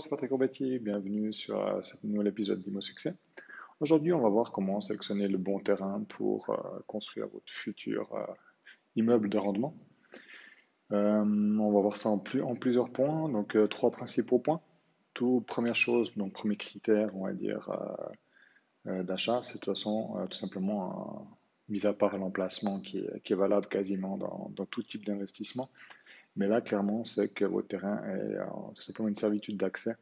c'est Patrick Corbettier, bienvenue sur euh, ce nouvel épisode d'Imo Succès. Aujourd'hui, on va voir comment sélectionner le bon terrain pour euh, construire votre futur euh, immeuble de rendement. on va voir ça en, en plusieurs points, donc trois principaux points. Tout, première chose, donc premier critère, on va dire, d'achat, c'est de toute façon tout simplement, mis à part l'emplacement qui, est valable quasiment dans, tout type d'investissement, mais là, clairement, c'est que votre terrain est euh, tout simplement une servitude d'accès.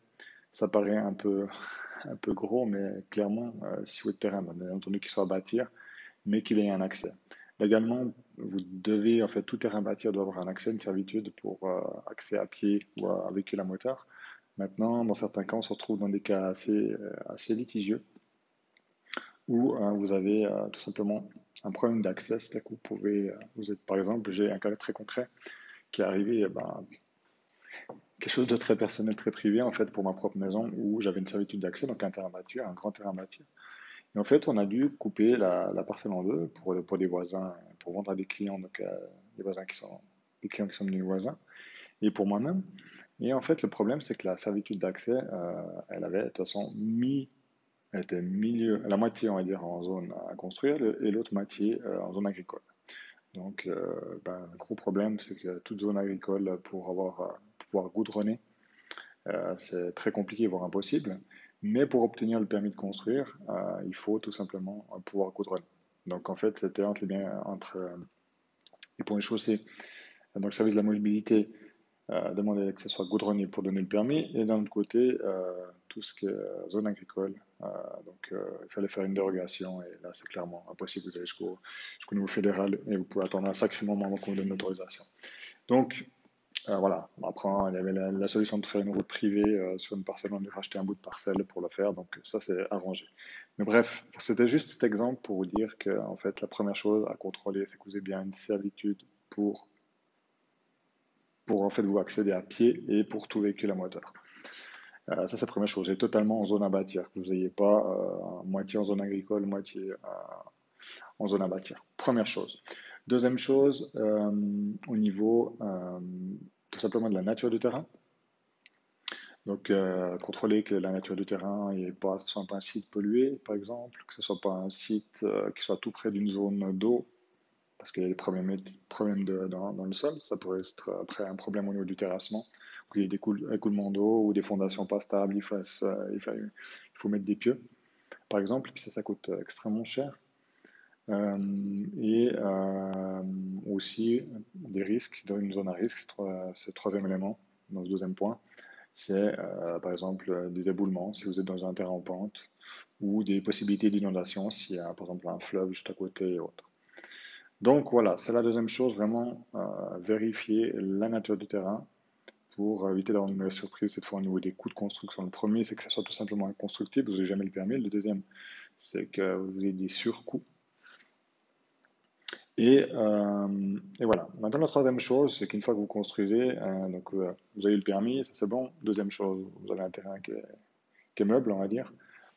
Ça paraît un peu, un peu gros, mais clairement, euh, si votre terrain, bien entendu qu'il soit à bâtir, mais qu'il ait un accès. Légalement, vous devez, en fait, tout terrain bâtir doit avoir un accès, une servitude pour euh, accès à pied ou à, véhicule à moteur. Maintenant, dans certains cas, on se retrouve dans des cas assez, assez litigieux où vous avez tout simplement un problème d'accès, c'est-à-dire que vous pouvez, vous êtes par exemple, j'ai un cas très concret, qui est arrivé, eh ben, quelque chose de très personnel, très privé, en fait, pour ma propre maison, où j'avais une servitude d'accès, donc un terrain bâti, un grand terrain bâti. Et en fait, on a dû couper la, parcelle en deux pour, des voisins, pour vendre à des clients, donc euh, des voisins qui sont, des clients qui sont devenus voisins, et pour moi-même. Et en fait, le problème, c'est que la servitude d'accès, euh, elle avait de toute façon mis, était milieu, la moitié, on va dire, en zone à construire, et l'autre moitié euh, en zone agricole. Donc, euh, ben, le gros problème, c'est que toute zone agricole, pour avoir, euh, pouvoir goudronner, c'est très compliqué, voire impossible. Mais pour obtenir le permis de construire, il faut tout simplement pouvoir goudronner. Donc, en fait, c'était entre les biens, entre les ponts et chaussées, donc le service de la mobilité, demander que ce soit goudronné pour donner le permis, et d'un autre côté, tout ce qui est zone agricole. donc, il fallait faire une dérogation, et là, c'est clairement impossible. Vous allez jusqu'au niveau fédéral, et vous pouvez attendre un sacré moment avant qu'on vous donne l'autorisation. Donc, voilà. Après, il y avait la, solution de faire une route privée sur une parcelle, on a racheter un bout de parcelle pour le faire, donc ça, c'est arrangé. Mais bref, c'était juste cet exemple pour vous dire que, en fait, la première chose à contrôler, c'est que vous ayez bien une servitude pour pour en fait vous accéder à pied et pour tout véhicule à moteur. Euh, ça, c'est la première chose. Et totalement en zone à bâtir, que vous n'ayez pas euh, moitié en zone agricole, moitié euh, en zone à bâtir. Première chose. Deuxième chose, au niveau tout simplement de la nature du terrain. Donc, contrôler que la nature du terrain ne soit pas un site pollué, par exemple, que ce ne soit pas un site qui soit tout près d'une zone d'eau parce qu'il y a des problèmes, de, dans, le sol. Ça pourrait être après un problème au niveau du terrassement. Il y a des écoulements d'eau ou des fondations pas stables, il faut, il faut, mettre des pieux, par exemple, puis ça, ça coûte extrêmement cher. Euh, et euh, aussi des risques dans une zone à risque, c'est le troisième élément dans ce deuxième point, c'est euh, par exemple des éboulements si vous êtes dans un terrain en pente ou des possibilités d'inondation s'il y a par exemple un fleuve juste à côté et autres. Donc voilà, c'est la deuxième chose, vraiment euh, vérifier la nature du terrain pour éviter d'avoir une mauvaise surprise cette fois au niveau des coûts de construction. Le premier, c'est que ça soit tout simplement inconstructible, vous n'avez jamais le permis. Le deuxième, c'est que vous ayez des surcoûts. Et, euh, voilà. Maintenant, la troisième chose, c'est qu'une fois que vous construisez, euh, donc, vous avez le permis, ça c'est bon. Deuxième chose, vous avez un terrain qui est meuble, on va dire.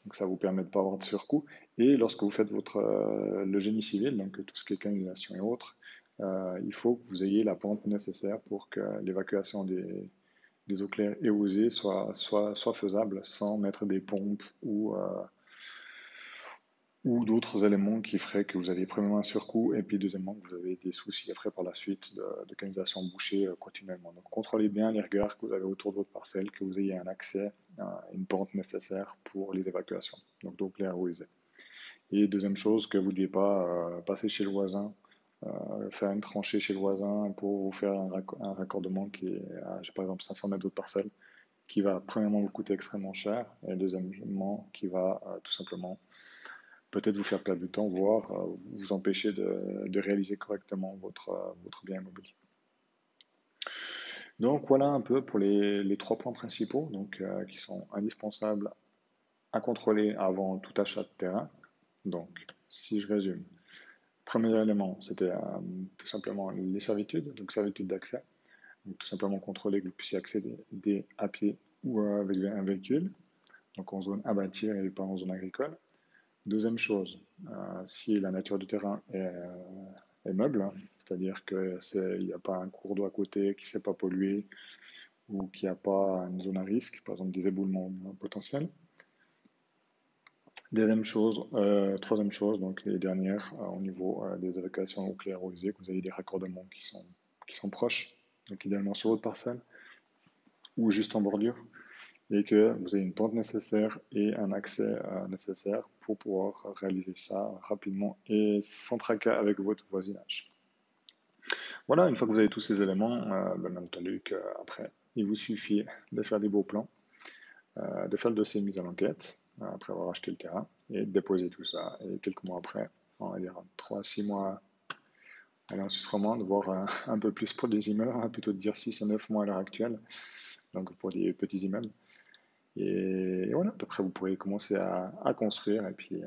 Donc ça vous permet de ne pas avoir de surcoût. Et lorsque vous faites votre, euh, le génie civil, donc tout ce qui est canalisation et autres, euh, il faut que vous ayez la pente nécessaire pour que l'évacuation des, eaux claires et osées soit, soit, soit, faisable sans mettre des pompes ou, euh, ou d'autres éléments qui feraient que vous avez premièrement un surcoût et puis deuxièmement que vous avez des soucis après par la suite de, de canalisation bouchée euh, continuellement. Donc contrôlez bien les regards que vous avez autour de votre parcelle, que vous ayez un accès à une pente nécessaire pour les évacuations, donc d'eau claire ou. Et deuxième chose, que vous ne devez pas euh, passer chez le voisin, euh, faire une tranchée chez le voisin pour vous faire un, raccordement qui est à, par exemple 500 mètres de parcelle, qui va premièrement vous coûter extrêmement cher et deuxièmement qui va tout simplement peut-être vous faire perdre du temps, voire euh, vous empêcher de, réaliser correctement votre, euh, votre bien immobilier. Donc voilà un peu pour les, trois points principaux donc, euh, qui sont indispensables à contrôler avant tout achat de terrain. Donc si je résume, premier élément c'était tout simplement les servitudes, donc servitude d'accès. Donc tout simplement contrôler que vous puissiez accéder à pied ou avec un véhicule, donc en zone à bâtir et pas en zone agricole. Deuxième chose, euh, si la nature du terrain est, euh, meuble, c'est-à-dire qu'il n'y a pas un cours d'eau à côté qui ne s'est pas pollué, ou qu'il n'y a pas une zone à risque, par exemple des éboulements potentiels. Deuxième chose, euh, troisième chose, donc les dernières, au niveau des évacuations nucléaires que vous avez des raccordements qui sont, qui sont proches, donc idéalement sur votre parcelle, ou juste en bordure, et que vous avez une pente nécessaire et un accès nécessaire pour pouvoir réaliser ça rapidement et sans tracas avec votre voisinage. Voilà, une fois que vous avez tous ces éléments, bien entendu qu'après, il vous suffit de faire des beaux plans, de faire le dossier de mise à l'enquête, après avoir acheté le terrain, et déposer tout ça. Et quelques mois après, on va dire 3 6 mois aller en Suisse romande, voire un, peu plus pour des immeubles, plutôt de dire 6 à 9 mois à l'heure actuelle, donc pour des petits immeubles. Et, voilà, après vous pourrez commencer à, construire et puis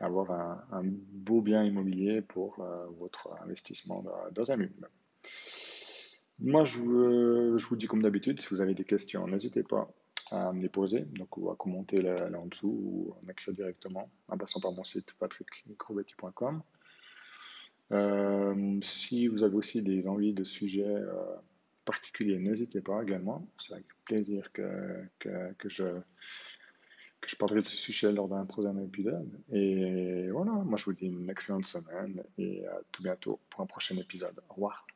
avoir un, beau bien immobilier pour euh, votre investissement dans, un immeuble. Moi, je vous, je vous dis comme d'habitude, si vous avez des questions, n'hésitez pas à me les poser, donc ou à commenter là, en dessous ou à m'écrire directement en passant par mon site patrickmicrobetti.com. Euh, si vous avez aussi des envies de sujets euh, particuliers, n'hésitez pas également. C'est avec plaisir que, que, que, je, que je parlerai de ce sujet lors d'un prochain épisode. Et voilà, moi je vous dis une excellente semaine et à tout bientôt pour un prochain épisode. Au revoir.